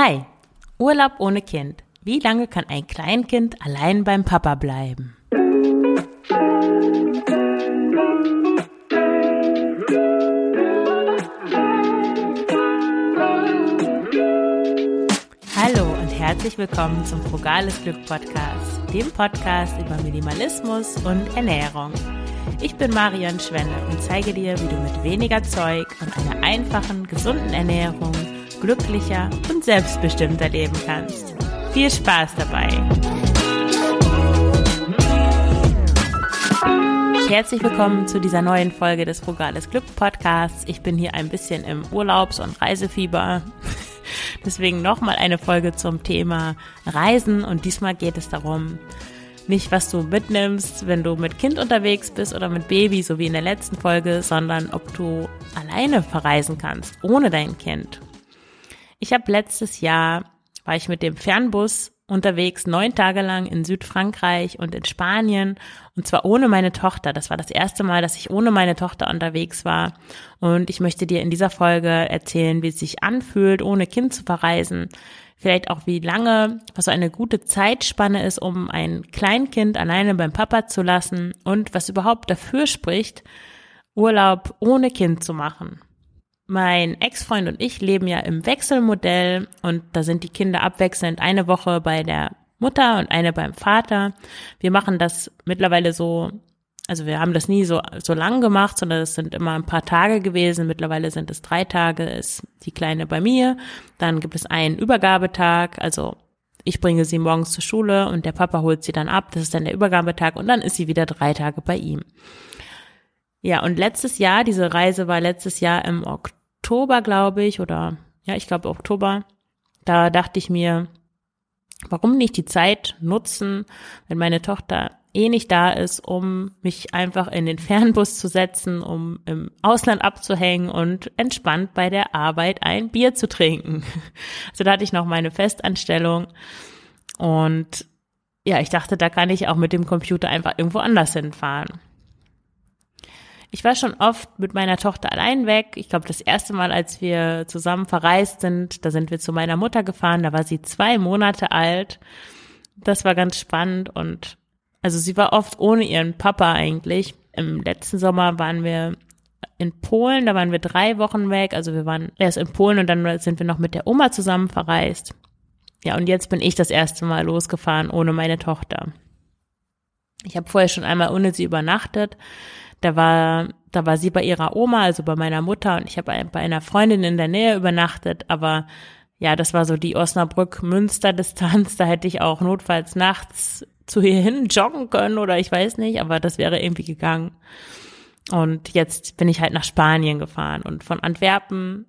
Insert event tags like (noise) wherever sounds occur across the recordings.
Hi, Urlaub ohne Kind. Wie lange kann ein Kleinkind allein beim Papa bleiben? Hallo und herzlich willkommen zum Frugales Glück Podcast, dem Podcast über Minimalismus und Ernährung. Ich bin Marion Schwenne und zeige dir, wie du mit weniger Zeug und einer einfachen, gesunden Ernährung glücklicher und selbstbestimmter leben kannst. Viel Spaß dabei! Herzlich willkommen zu dieser neuen Folge des Frugales Glück Podcasts. Ich bin hier ein bisschen im Urlaubs- und Reisefieber. (laughs) Deswegen nochmal eine Folge zum Thema Reisen und diesmal geht es darum, nicht was du mitnimmst, wenn du mit Kind unterwegs bist oder mit Baby, so wie in der letzten Folge, sondern ob du alleine verreisen kannst, ohne dein Kind. Ich habe letztes Jahr, war ich mit dem Fernbus unterwegs, neun Tage lang in Südfrankreich und in Spanien und zwar ohne meine Tochter. Das war das erste Mal, dass ich ohne meine Tochter unterwegs war und ich möchte dir in dieser Folge erzählen, wie es sich anfühlt, ohne Kind zu verreisen. Vielleicht auch wie lange, was so eine gute Zeitspanne ist, um ein Kleinkind alleine beim Papa zu lassen und was überhaupt dafür spricht, Urlaub ohne Kind zu machen. Mein Ex-Freund und ich leben ja im Wechselmodell und da sind die Kinder abwechselnd eine Woche bei der Mutter und eine beim Vater. Wir machen das mittlerweile so, also wir haben das nie so, so lang gemacht, sondern es sind immer ein paar Tage gewesen. Mittlerweile sind es drei Tage, ist die Kleine bei mir. Dann gibt es einen Übergabetag, also ich bringe sie morgens zur Schule und der Papa holt sie dann ab. Das ist dann der Übergabetag und dann ist sie wieder drei Tage bei ihm. Ja, und letztes Jahr, diese Reise war letztes Jahr im Oktober Oktober, glaube ich, oder ja, ich glaube Oktober, da dachte ich mir, warum nicht die Zeit nutzen, wenn meine Tochter eh nicht da ist, um mich einfach in den (laughs) Fernbus zu setzen, um im Ausland abzuhängen und entspannt bei der Arbeit ein Bier zu trinken. (laughs) Also da hatte ich noch meine Festanstellung und ja, ich dachte, da kann ich auch mit dem Computer einfach irgendwo anders hinfahren. Ich war schon oft mit meiner Tochter allein weg. Ich glaube, das erste Mal, als wir zusammen verreist sind, da sind wir zu meiner Mutter gefahren. Da war sie zwei Monate alt. Das war ganz spannend und also sie war oft ohne ihren Papa eigentlich. Im letzten Sommer waren wir in Polen, da waren wir drei Wochen weg. Also wir waren erst in Polen und dann sind wir noch mit der Oma zusammen verreist. Ja, und jetzt bin ich das erste Mal losgefahren ohne meine Tochter. Ich habe vorher schon einmal ohne sie übernachtet. Da war, da war sie bei ihrer Oma, also bei meiner Mutter und ich habe bei einer Freundin in der Nähe übernachtet, aber ja, das war so die Osnabrück-Münster-Distanz. Da hätte ich auch notfalls nachts zu ihr hin joggen können oder ich weiß nicht, aber das wäre irgendwie gegangen. Und jetzt bin ich halt nach Spanien gefahren und von Antwerpen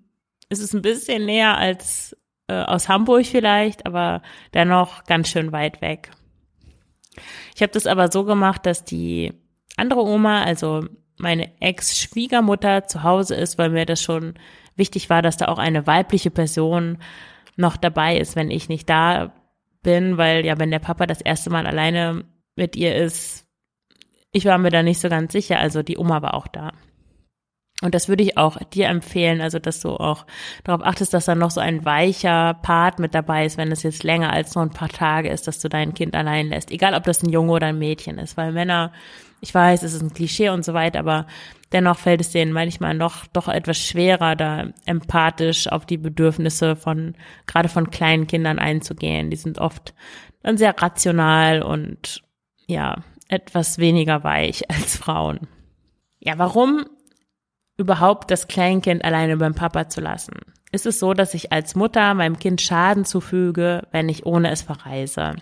ist es ein bisschen näher als äh, aus Hamburg vielleicht, aber dennoch ganz schön weit weg. Ich habe das aber so gemacht, dass die andere Oma, also meine Ex-Schwiegermutter zu Hause ist, weil mir das schon wichtig war, dass da auch eine weibliche Person noch dabei ist, wenn ich nicht da bin, weil ja, wenn der Papa das erste Mal alleine mit ihr ist, ich war mir da nicht so ganz sicher, also die Oma war auch da. Und das würde ich auch dir empfehlen, also dass du auch darauf achtest, dass da noch so ein weicher Part mit dabei ist, wenn es jetzt länger als nur ein paar Tage ist, dass du dein Kind allein lässt. Egal, ob das ein Junge oder ein Mädchen ist, weil Männer, ich weiß, es ist ein Klischee und so weiter, aber dennoch fällt es denen manchmal noch doch etwas schwerer, da empathisch auf die Bedürfnisse von, gerade von kleinen Kindern einzugehen. Die sind oft dann sehr rational und ja, etwas weniger weich (laughs) als Frauen. Ja, warum überhaupt das Kleinkind alleine beim Papa zu lassen? Ist es so, dass ich als Mutter meinem Kind Schaden zufüge, wenn ich ohne es verreise?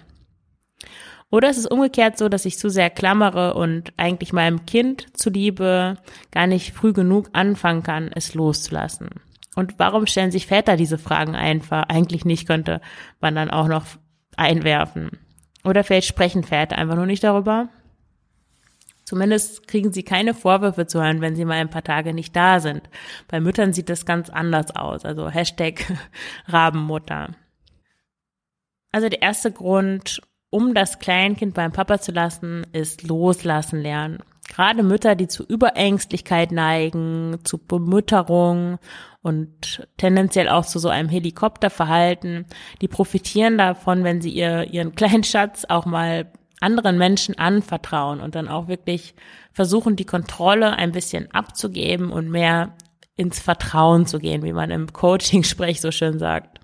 Oder ist es umgekehrt so, dass ich zu sehr klammere und eigentlich meinem Kind zuliebe gar nicht früh genug anfangen kann, es loszulassen? Und warum stellen sich Väter diese Fragen einfach? Eigentlich nicht, könnte man dann auch noch einwerfen. Oder vielleicht sprechen Väter einfach nur nicht darüber? Zumindest kriegen sie keine Vorwürfe zu hören, wenn sie mal ein paar Tage nicht da sind. Bei Müttern sieht das ganz anders aus. Also Hashtag (laughs) Rabenmutter. Also der erste Grund, um das Kleinkind beim Papa zu lassen, ist loslassen lernen. Gerade Mütter, die zu Überängstlichkeit neigen, zu Bemütterung und tendenziell auch zu so einem Helikopterverhalten, die profitieren davon, wenn sie ihr, ihren kleinen Schatz auch mal anderen Menschen anvertrauen und dann auch wirklich versuchen, die Kontrolle ein bisschen abzugeben und mehr ins Vertrauen zu gehen, wie man im Coaching-Sprech so schön sagt.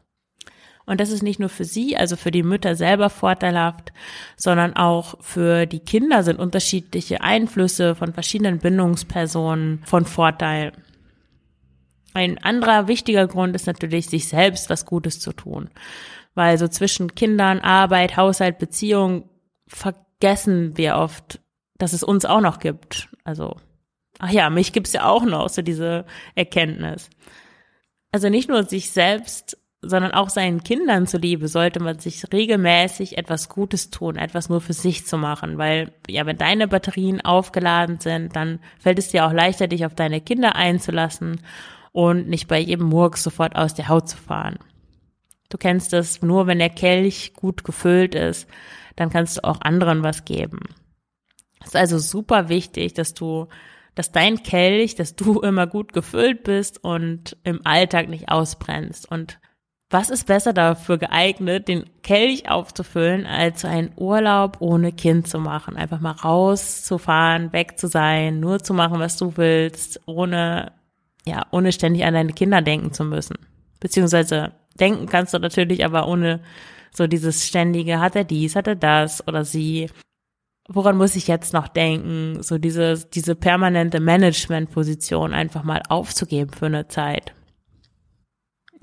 Und das ist nicht nur für sie, also für die Mütter selber vorteilhaft, sondern auch für die Kinder sind unterschiedliche Einflüsse von verschiedenen Bindungspersonen von Vorteil. Ein anderer wichtiger Grund ist natürlich, sich selbst was Gutes zu tun. Weil so zwischen Kindern, Arbeit, Haushalt, Beziehung vergessen wir oft, dass es uns auch noch gibt. Also, ach ja, mich gibt's ja auch noch, so diese Erkenntnis. Also nicht nur sich selbst sondern auch seinen Kindern zuliebe sollte man sich regelmäßig etwas Gutes tun, etwas nur für sich zu machen, weil ja, wenn deine Batterien aufgeladen sind, dann fällt es dir auch leichter, dich auf deine Kinder einzulassen und nicht bei jedem Murks sofort aus der Haut zu fahren. Du kennst es, nur wenn der Kelch gut gefüllt ist, dann kannst du auch anderen was geben. Es ist also super wichtig, dass du dass dein Kelch, dass du (laughs) immer gut gefüllt bist und im Alltag nicht ausbrennst. Und was ist besser dafür geeignet, den Kelch aufzufüllen, als einen Urlaub ohne Kind zu machen? Einfach mal rauszufahren, weg zu sein, nur zu machen, was du willst, ohne, ja, ohne ständig an deine Kinder denken zu müssen. Beziehungsweise denken kannst du natürlich, aber ohne so dieses ständige, hat er dies, hat er das oder sie. Woran muss ich jetzt noch denken? So diese, diese permanente Managementposition einfach mal aufzugeben für eine Zeit.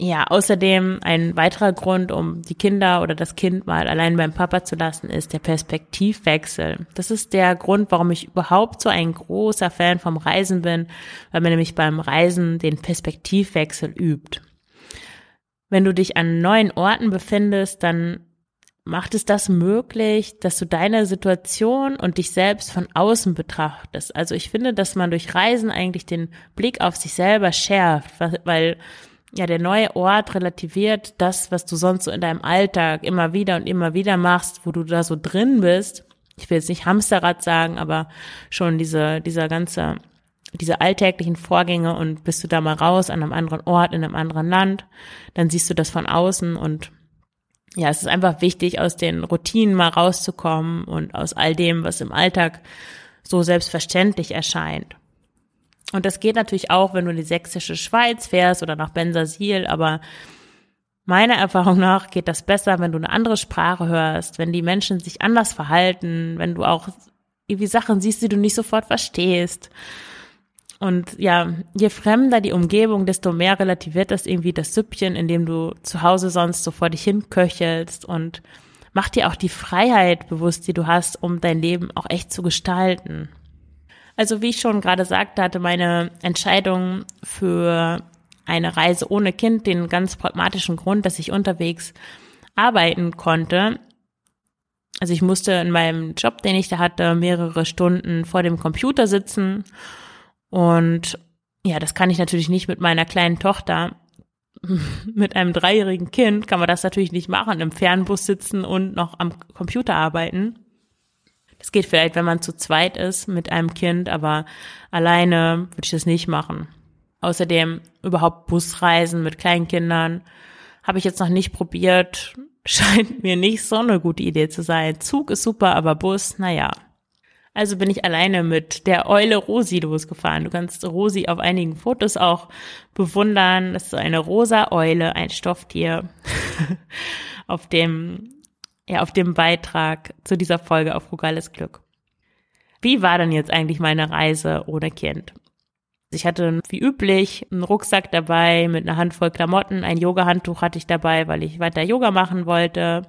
Ja, außerdem ein weiterer Grund, um die Kinder oder das Kind mal allein beim Papa zu lassen, ist der Perspektivwechsel. Das ist der Grund, warum ich überhaupt so ein großer Fan vom Reisen bin, weil man nämlich beim Reisen den Perspektivwechsel übt. Wenn du dich an neuen Orten befindest, dann macht es das möglich, dass du deine Situation und dich selbst von außen betrachtest. Also ich finde, dass man durch Reisen eigentlich den Blick auf sich selber schärft, weil ja, der neue Ort relativiert das, was du sonst so in deinem Alltag immer wieder und immer wieder machst, wo du da so drin bist. Ich will jetzt nicht Hamsterrad sagen, aber schon diese, dieser ganze, diese alltäglichen Vorgänge und bist du da mal raus an einem anderen Ort, in einem anderen Land, dann siehst du das von außen und ja, es ist einfach wichtig, aus den Routinen mal rauszukommen und aus all dem, was im Alltag so selbstverständlich erscheint. Und das geht natürlich auch, wenn du in die sächsische Schweiz fährst oder nach Bensasil, aber meiner Erfahrung nach geht das besser, wenn du eine andere Sprache hörst, wenn die Menschen sich anders verhalten, wenn du auch irgendwie Sachen siehst, die du nicht sofort verstehst. Und ja, je fremder die Umgebung, desto mehr relativiert das irgendwie das Süppchen, in dem du zu Hause sonst so vor dich hinköchelst und mach dir auch die Freiheit bewusst, die du hast, um dein Leben auch echt zu gestalten. Also wie ich schon gerade sagte, hatte meine Entscheidung für eine Reise ohne Kind den ganz pragmatischen Grund, dass ich unterwegs arbeiten konnte. Also ich musste in meinem Job, den ich da hatte, mehrere Stunden vor dem Computer sitzen. Und ja, das kann ich natürlich nicht mit meiner kleinen Tochter. (laughs) Mit einem dreijährigen Kind kann man das natürlich nicht machen, im Fernbus sitzen und noch am Computer arbeiten. Das geht vielleicht, wenn man zu zweit ist mit einem Kind, aber alleine würde ich das nicht machen. Außerdem überhaupt Busreisen mit Kleinkindern habe ich jetzt noch nicht probiert. (laughs) Scheint mir nicht so eine gute Idee zu sein. Zug ist super, aber Bus, naja. Also bin ich alleine mit der Eule Rosi losgefahren. Du kannst Rosi auf einigen Fotos auch bewundern. Das ist eine rosa Eule, ein Stofftier, (laughs) auf dem ja, auf dem Beitrag zu dieser Folge auf Frugales Glück. Wie war denn jetzt eigentlich meine Reise ohne Kind? Ich hatte wie üblich einen Rucksack dabei mit einer Handvoll Klamotten, ein Yoga-Handtuch hatte ich dabei, weil ich weiter Yoga machen wollte.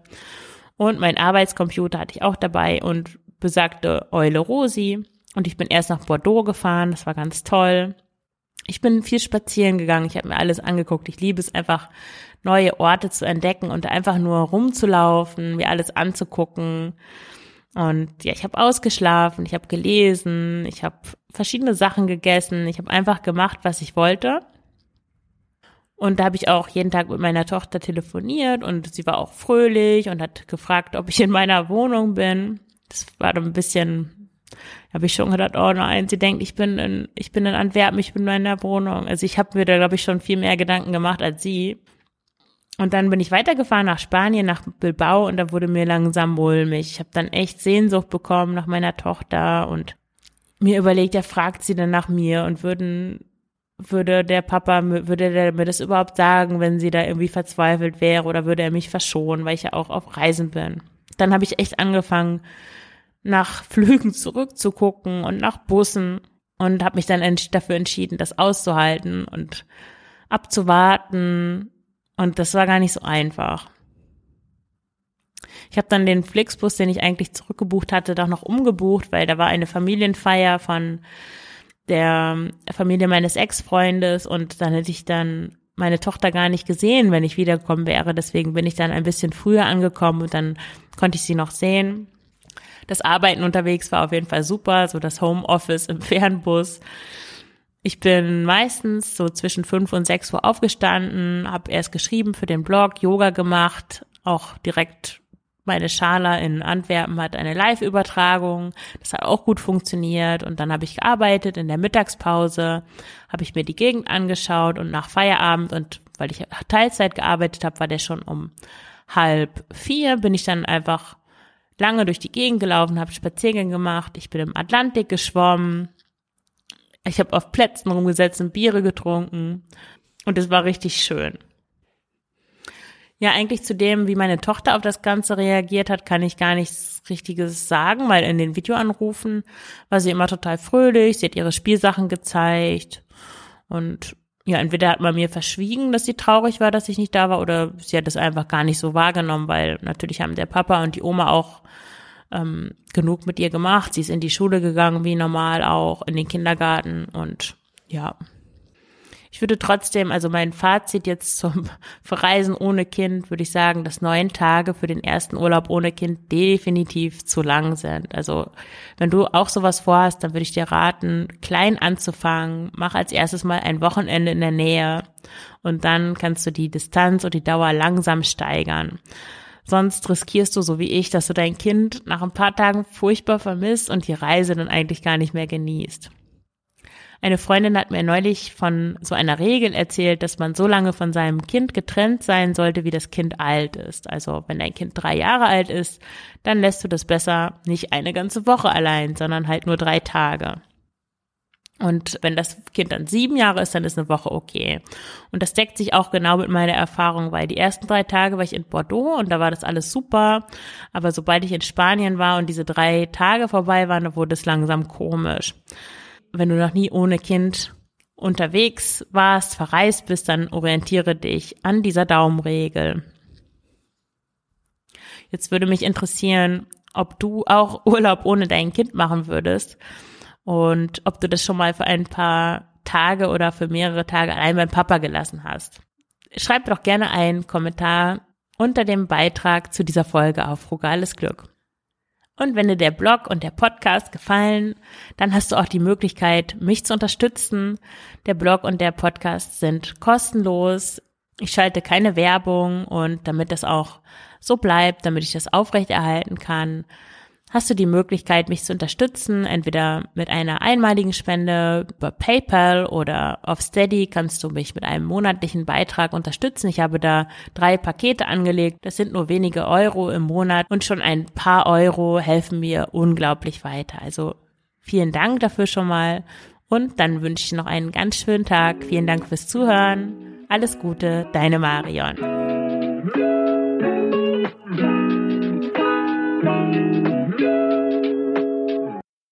Und mein Arbeitscomputer hatte ich auch dabei und besagte Eule Rosi. Und ich bin erst nach Bordeaux gefahren, das war ganz toll. Ich bin viel spazieren gegangen, ich habe mir alles angeguckt. Ich liebe es einfach, neue Orte zu entdecken und einfach nur rumzulaufen, mir alles anzugucken. Und ja, ich habe ausgeschlafen, ich habe gelesen, ich habe verschiedene Sachen gegessen, ich habe einfach gemacht, was ich wollte. Und da habe ich auch jeden Tag mit meiner Tochter telefoniert und sie war auch fröhlich und hat gefragt, ob ich in meiner Wohnung bin. Das war dann ein bisschen habe ich schon gedacht, oh nein, sie denkt, ich bin in, ich bin in Antwerpen, ich bin in meiner Wohnung. Also ich habe mir da, glaube ich, schon viel mehr Gedanken gemacht als sie. Und dann bin ich weitergefahren nach Spanien, nach Bilbao und da wurde mir langsam mulmig. Ich habe dann echt Sehnsucht bekommen nach meiner Tochter und mir überlegt, ja, fragt sie dann nach mir und würden, würde der Papa, würde der mir das überhaupt sagen, wenn sie da irgendwie verzweifelt wäre oder würde er mich verschonen, weil ich ja auch auf Reisen bin. Dann habe ich echt angefangen, nach Flügen zurückzugucken und nach Bussen und habe mich dann dafür entschieden, das auszuhalten und abzuwarten. Und das war gar nicht so einfach. Ich habe dann den Flixbus, den ich eigentlich zurückgebucht hatte, doch noch umgebucht, weil da war eine Familienfeier von der Familie meines Ex-Freundes und dann hätte ich dann meine Tochter gar nicht gesehen, wenn ich wiedergekommen wäre. Deswegen bin ich dann ein bisschen früher angekommen und dann konnte ich sie noch sehen. Das Arbeiten unterwegs war auf jeden Fall super, so das Homeoffice im Fernbus. Ich bin meistens so zwischen fünf und sechs Uhr aufgestanden, habe erst geschrieben für den Blog, Yoga gemacht, auch direkt meine Schala in Antwerpen hat eine Live-Übertragung. Das hat auch gut funktioniert. Und dann habe ich gearbeitet. In der Mittagspause habe ich mir die Gegend angeschaut und nach Feierabend und weil ich Teilzeit gearbeitet habe, war der schon um halb vier, bin ich dann einfach lange durch die Gegend gelaufen, habe Spaziergänge gemacht. Ich bin im Atlantik geschwommen. Ich habe auf Plätzen rumgesetzt und Biere getrunken. Und es war richtig schön. Ja, eigentlich zu dem, wie meine Tochter auf das Ganze reagiert hat, kann ich gar nichts Richtiges sagen, weil in den Videoanrufen war sie immer total fröhlich, sie hat ihre Spielsachen gezeigt und ja, entweder hat man mir verschwiegen, dass sie traurig war, dass ich nicht da war, oder sie hat es einfach gar nicht so wahrgenommen, weil natürlich haben der Papa und die Oma auch ähm, genug mit ihr gemacht. Sie ist in die Schule gegangen, wie normal auch, in den Kindergarten und ja, ich würde trotzdem, also mein Fazit jetzt zum (laughs) Verreisen ohne Kind, würde ich sagen, dass neun Tage für den ersten Urlaub ohne Kind definitiv zu lang sind. Also wenn du auch sowas vorhast, dann würde ich dir raten, klein anzufangen. Mach als erstes mal ein Wochenende in der Nähe und dann kannst du die Distanz und die Dauer langsam steigern. Sonst riskierst du, so wie ich, dass du dein Kind nach ein paar Tagen furchtbar vermisst und die Reise dann eigentlich gar nicht mehr genießt. Eine Freundin hat mir neulich von so einer Regel erzählt, dass man so lange von seinem Kind getrennt sein sollte, wie das Kind alt ist. Also wenn dein Kind drei Jahre alt ist, dann lässt du das besser nicht eine ganze Woche allein, sondern halt nur drei Tage. Und wenn das Kind dann sieben Jahre ist, dann ist eine Woche okay. Und das deckt sich auch genau mit meiner Erfahrung, weil die ersten drei Tage war ich in Bordeaux und da war das alles super. Aber sobald ich in Spanien war und diese drei Tage vorbei waren, wurde es langsam komisch wenn du noch nie ohne Kind unterwegs warst, verreist bist, dann orientiere dich an dieser Daumenregel. Jetzt würde mich interessieren, ob du auch Urlaub ohne dein Kind machen würdest und ob du das schon mal für ein paar Tage oder für mehrere Tage allein beim Papa gelassen hast. Schreib doch gerne einen Kommentar unter dem Beitrag zu dieser Folge auf Frugales Glück. Und wenn dir der Blog und der Podcast gefallen, dann hast du auch die Möglichkeit, mich zu unterstützen. Der Blog und der Podcast sind kostenlos. Ich schalte keine Werbung und damit das auch so bleibt, damit ich das aufrechterhalten kann, hast du die Möglichkeit, mich zu unterstützen, entweder mit einer einmaligen Spende über PayPal oder auf Steady kannst du mich mit einem monatlichen Beitrag unterstützen. Ich habe da drei Pakete angelegt. Das sind nur wenige Euro im Monat und schon ein paar Euro helfen mir unglaublich weiter. Also vielen Dank dafür schon mal und dann wünsche ich noch einen ganz schönen Tag. Vielen Dank fürs Zuhören. Alles Gute, deine Marion.